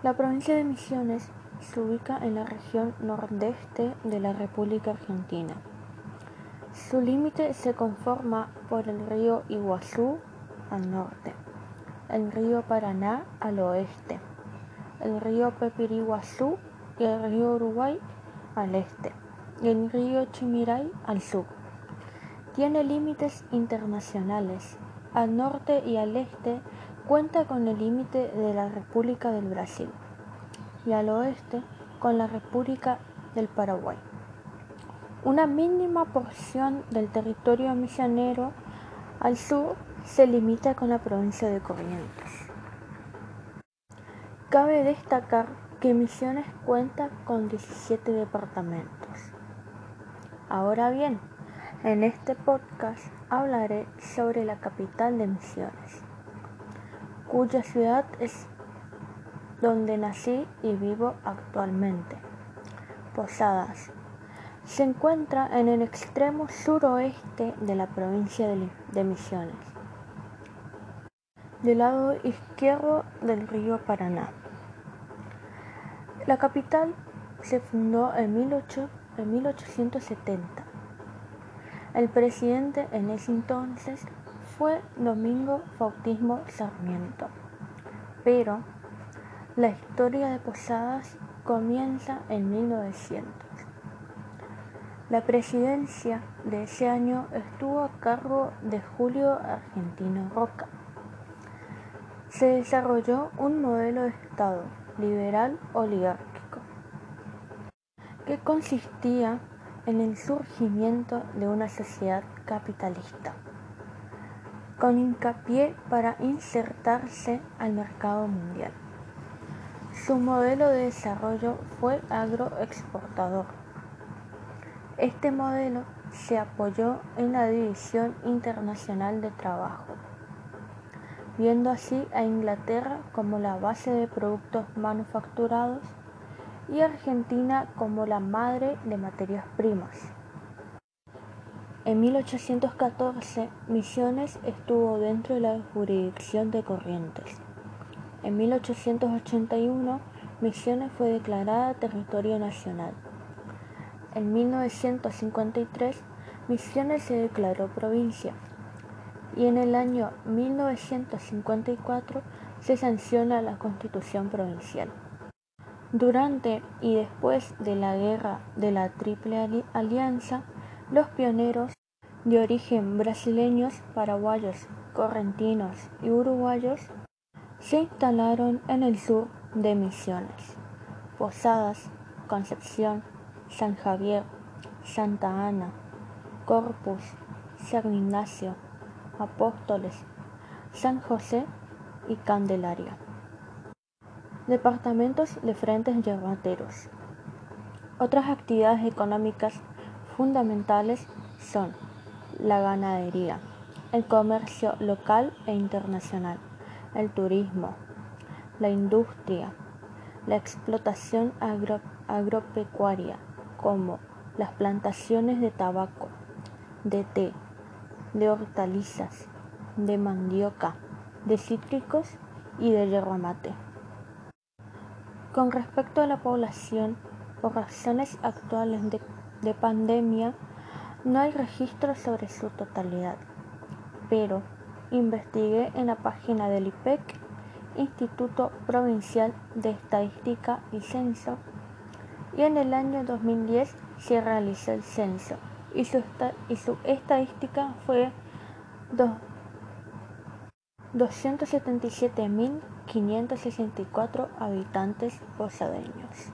La provincia de Misiones se ubica en la región nordeste de la República Argentina. Su límite se conforma por el río Iguazú al norte, el río Paraná al oeste, el río Pepiriguazú y el río Uruguay al este, y el río Chimiray al sur. Tiene límites internacionales. Al norte y al este cuenta con el límite de la República del Brasil y al oeste con la República del Paraguay. Una mínima porción del territorio misionero al sur se limita con la provincia de Corrientes. Cabe destacar que Misiones cuenta con 17 departamentos. Ahora bien, en este podcast hablaré sobre la capital de Misiones, cuya ciudad es donde nací y vivo actualmente. Posadas. Se encuentra en el extremo suroeste de la provincia de Misiones, del lado izquierdo del río Paraná. La capital se fundó en, 1870. El presidente en ese entonces fue Domingo Bautismo Sarmiento, pero la historia de Posadas comienza en 1900. La presidencia de ese año estuvo a cargo de Julio Argentino Roca. Se desarrolló un modelo de Estado liberal oligárquico, que consistía en el surgimiento de una sociedad capitalista, con hincapié para insertarse al mercado mundial. Su modelo de desarrollo fue agroexportador. Este modelo se apoyó en la División Internacional de Trabajo, viendo así a Inglaterra como la base de productos manufacturados y Argentina como la madre de materias primas. En 1814, Misiones estuvo dentro de la jurisdicción de Corrientes. En 1881, Misiones fue declarada territorio nacional. En 1953, Misiones se declaró provincia y en el año 1954 se sanciona la Constitución Provincial. Durante y después de la Guerra de la Triple Alianza, los pioneros de origen brasileños, paraguayos, correntinos y uruguayos se instalaron en el sur de Misiones, Posadas, Concepción, San Javier, Santa Ana, Corpus, San Ignacio, Apóstoles, San José y Candelaria. Departamentos de frentes yerbateros. Otras actividades económicas fundamentales son la ganadería, el comercio local e internacional, el turismo, la industria, la explotación agropecuaria, como las plantaciones de tabaco, de té, de hortalizas, de mandioca, de cítricos y de yerba mate. Con respecto a la población, por razones actuales de, de pandemia, no hay registros sobre su totalidad, pero Investigué en la página del IPEC, Instituto Provincial de Estadística y Censo, y en el año 2010 se realizó el censo y su, y su estadística fue 277.564 habitantes posadeños.